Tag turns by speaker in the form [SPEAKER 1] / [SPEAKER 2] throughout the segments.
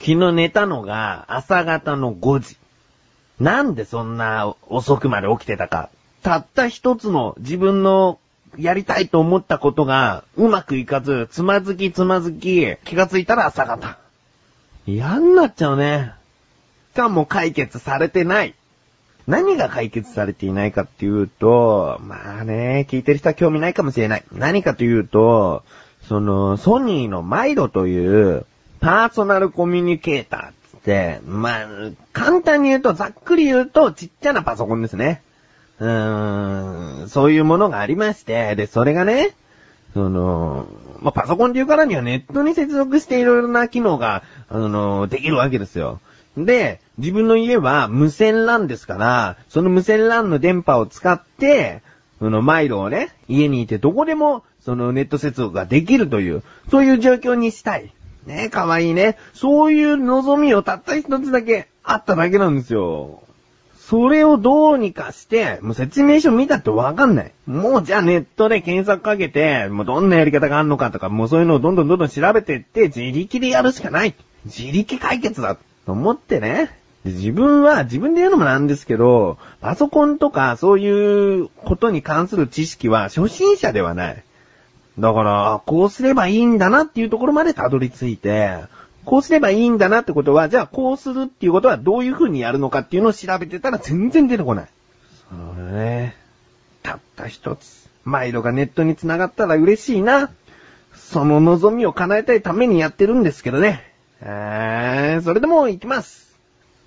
[SPEAKER 1] 昨日寝たのが朝方の5時。なんでそんな遅くまで起きてたか。たった一つの自分のやりたいと思ったことがうまくいかず、つまずきつまずき、気がついたら朝方。嫌になっちゃうね。しかも解決されてない。何が解決されていないかっていうと、まあね、聞いてる人は興味ないかもしれない。何かというと、その、ソニーのマイロというパーソナルコミュニケーターっつって、まあ、簡単に言うと、ざっくり言うと、ちっちゃなパソコンですね。うーん、そういうものがありまして、で、それがね、その、まあ、パソコンっていうからにはネットに接続していろいろな機能が、あの、できるわけですよ。で、自分の家は無線 LAN ですから、その無線 LAN の電波を使って、そのマイルをね、家にいてどこでも、そのネット接続ができるという、そういう状況にしたい。ねえかわいいね。そういう望みをたった一つだけあっただけなんですよ。それをどうにかして、もう説明書見たってわかんない。もうじゃあネットで検索かけて、もうどんなやり方があるのかとか、もうそういうのをどんどんどんどん調べてって、自力でやるしかない。自力解決だ。と思ってね。自分は、自分で言うのもなんですけど、パソコンとかそういうことに関する知識は初心者ではない。だから、こうすればいいんだなっていうところまでたどり着いて、こうすればいいんだなってことは、じゃあこうするっていうことはどういう風にやるのかっていうのを調べてたら全然出てこない。そうね。たった一つ。マイロがネットに繋がったら嬉しいな。その望みを叶えたいためにやってるんですけどね。えー、それでも行きます。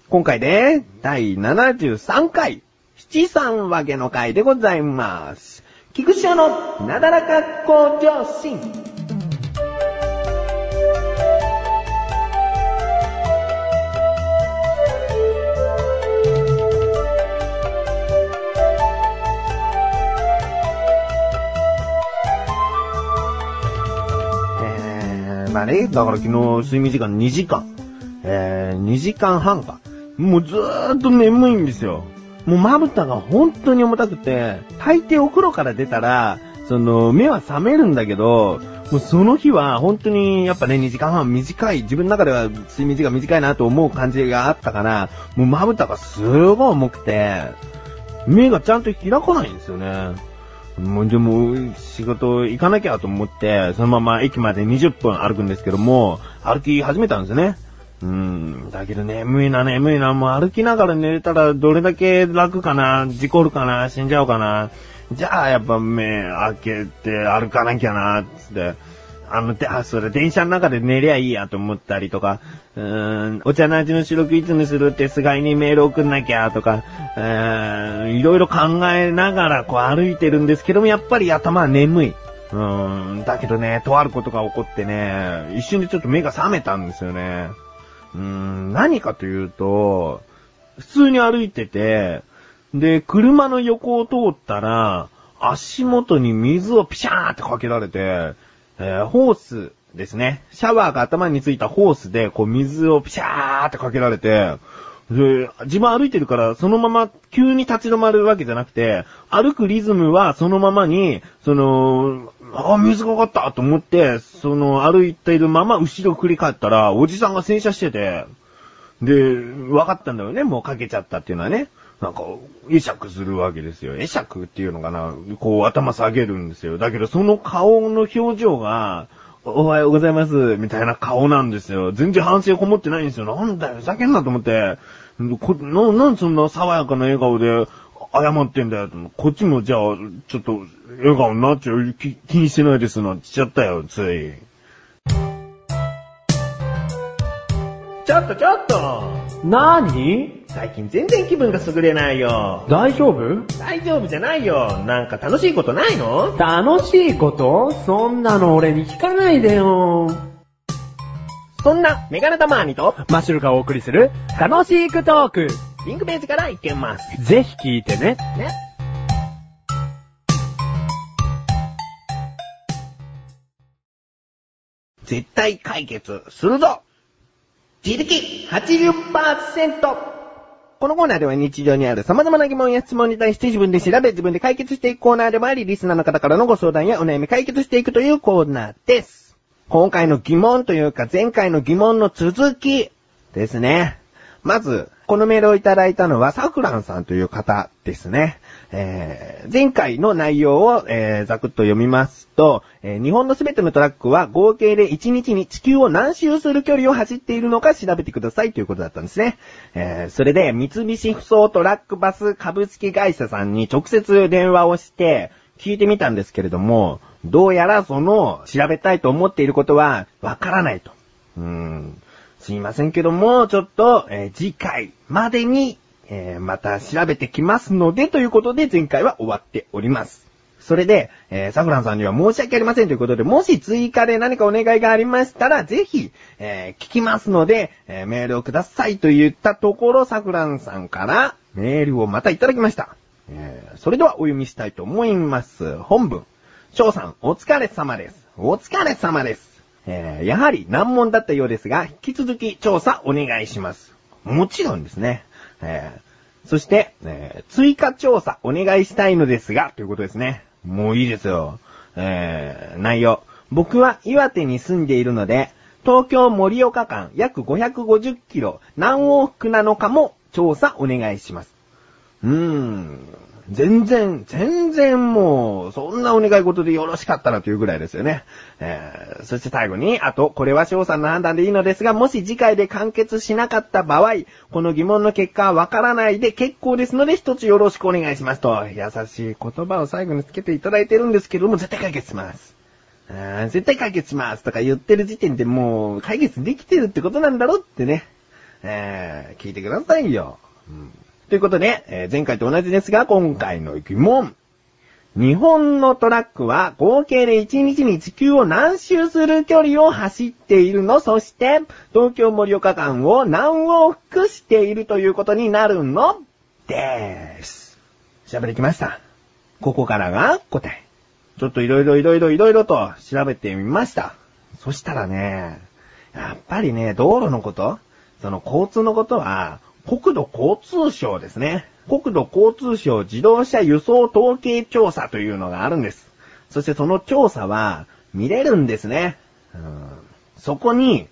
[SPEAKER 1] 今回で、第73回、七三分けの回でございます。菊池のなだらか向上心。まあね、だから昨日睡眠時間2時間。えー、2時間半か。もうずーっと眠いんですよ。もうまぶたが本当に重たくて、大抵お風呂から出たら、その、目は覚めるんだけど、もうその日は本当にやっぱね、2時間半短い、自分の中では睡眠時間短いなと思う感じがあったから、もうまぶたがすごい重くて、目がちゃんと開かないんですよね。もうでも、仕事行かなきゃと思って、そのまま駅まで20分歩くんですけども、歩き始めたんですよね。うん、だけど眠いな眠いな、もう歩きながら寝れたらどれだけ楽かな、事故るかな、死んじゃうかな。じゃあやっぱ目開けて歩かなきゃな、つって。あの、あ、それ電車の中で寝りゃいいやと思ったりとか、うーん、お茶の味の収録いつにするって菅井にメール送んなきゃとか、うーん、いろいろ考えながらこう歩いてるんですけども、やっぱり頭は眠い。うーん、だけどね、とあることが起こってね、一瞬でちょっと目が覚めたんですよね。うーん、何かというと、普通に歩いてて、で、車の横を通ったら、足元に水をピシャーってかけられて、えー、ホースですね。シャワーが頭についたホースで、こう水をピシャーってかけられて、で、自分歩いてるから、そのまま急に立ち止まるわけじゃなくて、歩くリズムはそのままに、その、あ、水がかったと思って、その歩いているまま後ろ振り返ったら、おじさんが洗車してて、で、分かったんだよね、もうかけちゃったっていうのはね。なんか、会釈するわけですよ。会釈っていうのかなこう頭下げるんですよ。だけどその顔の表情が、おはようございます、みたいな顔なんですよ。全然反省こもってないんですよ。なんだよ、ふざけんなと思って。こな、なんそんな爽やかな笑顔で謝ってんだよ。こっちもじゃあ、ちょっと、笑顔になっちゃう。気気にしてないですなんて言っちゃったよ、つい。ちょっとちょっと
[SPEAKER 2] なーに
[SPEAKER 1] 最近全然気分が優れないよ。
[SPEAKER 2] 大丈夫？
[SPEAKER 1] 大丈夫じゃないよ。なんか楽しいことないの？
[SPEAKER 2] 楽しいこと？そんなの俺に聞かないでよ。
[SPEAKER 1] そんな、メガネタマーニと、
[SPEAKER 2] マッシュルがお送りする、楽しくトーク。
[SPEAKER 1] リンクページから行けます。
[SPEAKER 2] ぜひ聞いてね。
[SPEAKER 1] ね。絶対解決するぞ自力80%このコーナーでは日常にある様々な疑問や質問に対して自分で調べ自分で解決していくコーナーでもあり、リスナーの方からのご相談やお悩み解決していくというコーナーです。今回の疑問というか前回の疑問の続き、ですね。まず、このメールをいただいたのは、サフランさんという方ですね。えー、前回の内容を、えー、ざくっと読みますと、えー、日本のすべてのトラックは合計で1日に地球を何周する距離を走っているのか調べてくださいということだったんですね。えー、それで、三菱不走トラックバス株式会社さんに直接電話をして、聞いてみたんですけれども、どうやらその、調べたいと思っていることは、わからないと。うん。すいませんけども、ちょっと、えー、次回までに、えー、また調べてきますので、ということで前回は終わっております。それで、えー、サフランさんには申し訳ありませんということで、もし追加で何かお願いがありましたら、ぜひ、えー、聞きますので、えー、メールをくださいと言ったところ、サフランさんからメールをまたいただきました。えー、それではお読みしたいと思います。本文。翔さん、お疲れ様です。お疲れ様です。えー、やはり難問だったようですが、引き続き調査お願いします。もちろんですね。えー、そして、えー、追加調査お願いしたいのですが、ということですね。もういいですよ。えー、内容。僕は岩手に住んでいるので、東京盛岡間約550キロ何往復なのかも調査お願いします。うん。全然、全然もう、そんなお願い事でよろしかったなというぐらいですよね。えー、そして最後に、あと、これは翔さんの判断でいいのですが、もし次回で完結しなかった場合、この疑問の結果はわからないで結構ですので、一つよろしくお願いしますと、優しい言葉を最後につけていただいてるんですけども、絶対解決します。絶対解決しますとか言ってる時点でもう解決できてるってことなんだろってね。えー、聞いてくださいよ。うんということで、えー、前回と同じですが、今回の疑問。日本のトラックは合計で1日に地球を何周する距離を走っているの？そして、東京盛岡間を何往復しているということになるの？でーす。調べてきました。ここからが答え。ちょっといろいろいろいろいろいろと調べてみました。そしたらね、やっぱりね、道路のこと？その交通のことは、国土交通省ですね。国土交通省自動車輸送統計調査というのがあるんです。そしてその調査は見れるんですね。うん、そこに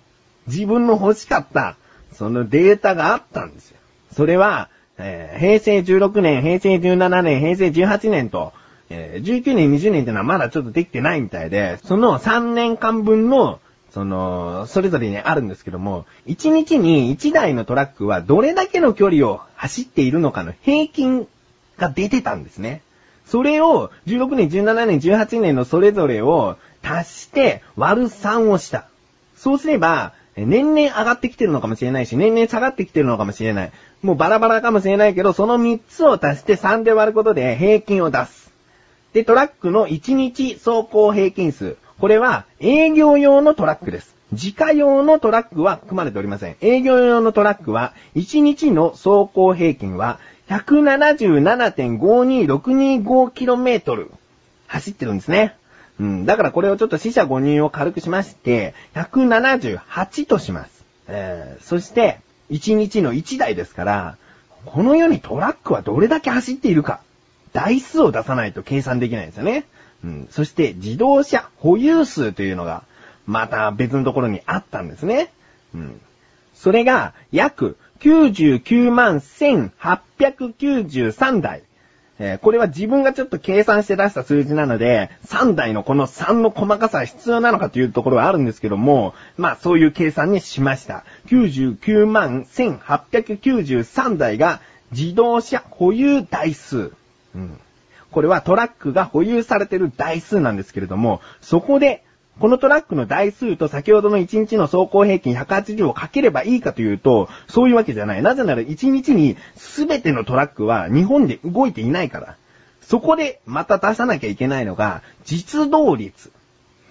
[SPEAKER 1] 自分の欲しかったそのデータがあったんですよ。それは、えー、平成16年、平成17年、平成18年と、えー、19年、20年ってのはまだちょっとできてないみたいで、その3年間分のその、それぞれにあるんですけども、1日に1台のトラックはどれだけの距離を走っているのかの平均が出てたんですね。それを16年、17年、18年のそれぞれを足して割る3をした。そうすれば、年々上がってきてるのかもしれないし、年々下がってきてるのかもしれない。もうバラバラかもしれないけど、その3つを足して3で割ることで平均を出す。で、トラックの1日走行平均数。これは営業用のトラックです。自家用のトラックは含まれておりません。営業用のトラックは、1日の走行平均は 177.52625km 走ってるんですね。うん。だからこれをちょっと死者5人を軽くしまして、178とします。えー、そして、1日の1台ですから、この世にトラックはどれだけ走っているか、台数を出さないと計算できないんですよね。うん。そして自動車保有数というのが、また別のところにあったんですね。うん。それが、約99万1893台。えー、これは自分がちょっと計算して出した数字なので、3台のこの3の細かさは必要なのかというところはあるんですけども、まあそういう計算にしました。99万1893台が自動車保有台数。うん。これはトラックが保有されている台数なんですけれども、そこで、このトラックの台数と先ほどの1日の走行平均180をかければいいかというと、そういうわけじゃない。なぜなら1日に全てのトラックは日本で動いていないから。そこでまた出さなきゃいけないのが、実動率。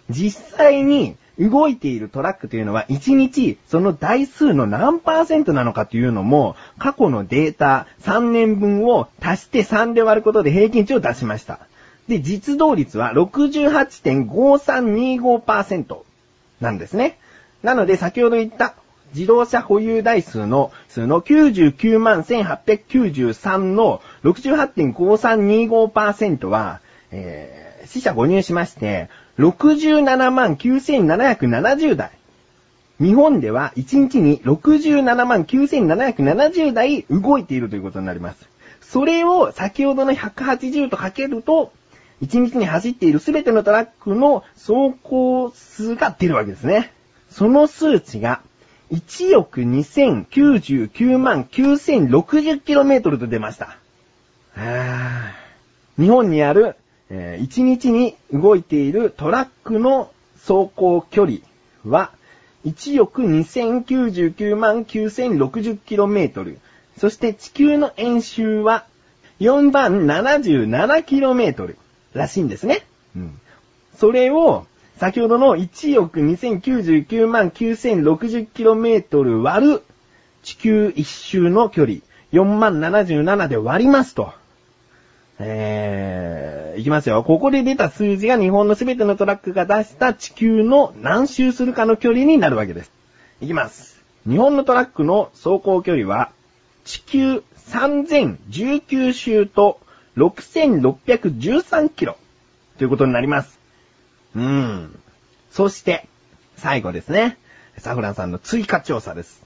[SPEAKER 1] 実際に動いているトラックというのは1日その台数の何パーセントなのかというのも過去のデータ3年分を足して3で割ることで平均値を出しました。で、実動率は68.5325%なんですね。なので先ほど言った自動車保有台数の数の99万1893の68.5325%は、えー、死者誤入しまして、67万9770台。日本では1日に67万9770台動いているということになります。それを先ほどの180とかけると、1日に走っているすべてのトラックの走行数が出るわけですね。その数値が1億2099万 9060km と出ました。日本にある、えー1日に動いているトラックの走行距離は1億2099万 9060km。そして地球の円周は4万 77km らしいんですね。うん。それを先ほどの1億2099万 9060km 割る地球一周の距離4万77で割りますと。えー、いきますよ。ここで出た数字が日本のすべてのトラックが出した地球の何周するかの距離になるわけです。いきます。日本のトラックの走行距離は、地球3019周と6613キロということになります。うーん。そして、最後ですね。サフランさんの追加調査です。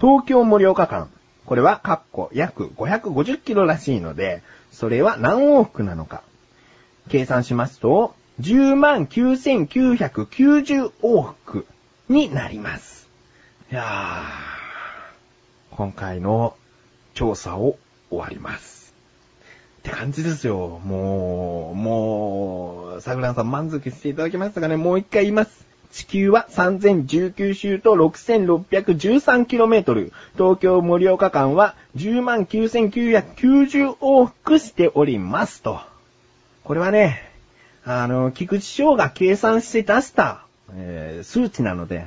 [SPEAKER 1] 東京盛岡間。これは、カッコ約550キロらしいので、それは何往復なのか。計算しますと、10万9990往復になります。いやー、今回の調査を終わります。って感じですよ。もう、もう、サグランさん満足していただけましたかね？もう一回言います。地球は3019周と 6613km。東京盛岡間は109,990往復しておりますと。これはね、あの、菊池翔が計算して出した、えー数値なので、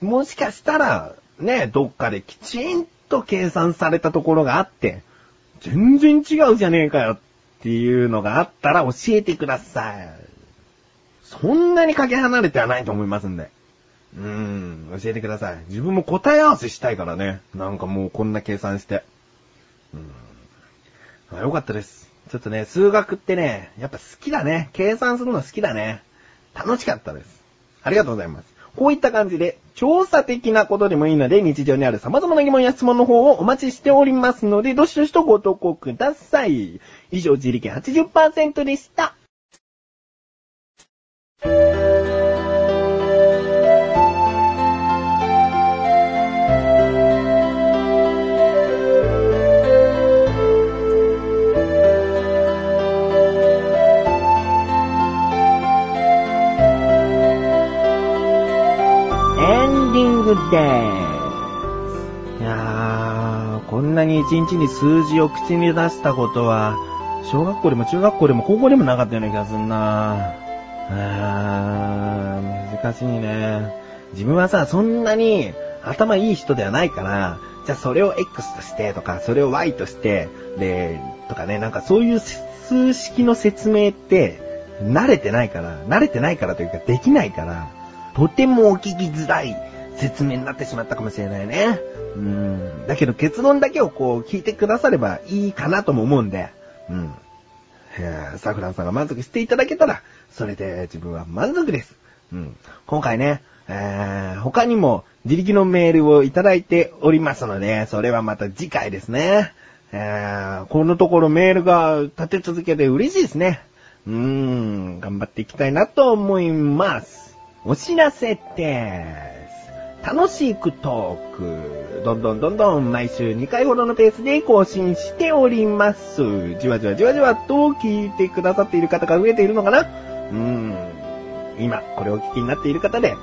[SPEAKER 1] もしかしたら、ね、どっかできちんと計算されたところがあって、全然違うじゃねえかよっていうのがあったら教えてください。そんなにかけ離れてはないと思いますんで。うーん、教えてください。自分も答え合わせしたいからね。なんかもうこんな計算して。うーん。あよかったです。ちょっとね、数学ってね、やっぱ好きだね。計算するの好きだね。楽しかったです。ありがとうございます。こういった感じで、調査的なことでもいいので、日常にある様々な疑問や質問の方をお待ちしておりますので、どしどしとご投稿ください。以上、自力80%でした。いやー、こんなに一日に数字を口に出したことは、小学校でも中学校でも高校でもなかったような気がすんな。あー、難しいね。自分はさ、そんなに頭いい人ではないから、じゃあそれを X としてとか、それを Y として、で、とかね、なんかそういう数式の説明って、慣れてないから、慣れてないからというかできないから、とてもお聞きづらい説明になってしまったかもしれないね。うん。だけど結論だけをこう聞いてくださればいいかなとも思うんで、うん。えーサフランさんが満足していただけたら、それで自分は満足です。うん。今回ね、えー他にも自力のメールをいただいておりますので、それはまた次回ですね。えーこのところメールが立て続けて嬉しいですね。うーん、頑張っていきたいなと思います。お知らせです。楽しくトーク。どんどんどんどん毎週2回ほどのペースで更新しております。じわじわじわじわと聞いてくださっている方が増えているのかなうん。今、これをお聞きになっている方で、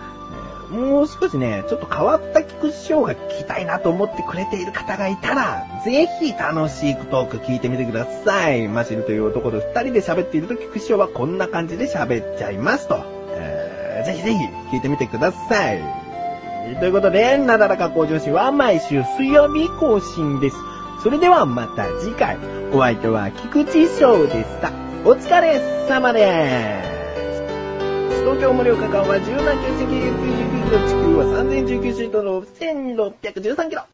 [SPEAKER 1] もう少しね、ちょっと変わった菊池翔が聞きたいなと思ってくれている方がいたら、ぜひ楽しくトーク聞いてみてください。マシルという男と二人で喋っていると菊池翔はこんな感じで喋っちゃいますと。えーぜひぜひ聞いてみてください。ということで、なだらか向上心は毎週水曜日更新です。それではまた次回、お相手は菊池翔でした。お疲れ様です。東京盛岡間は10万9999キロ、地球は3019シートの1613キロ。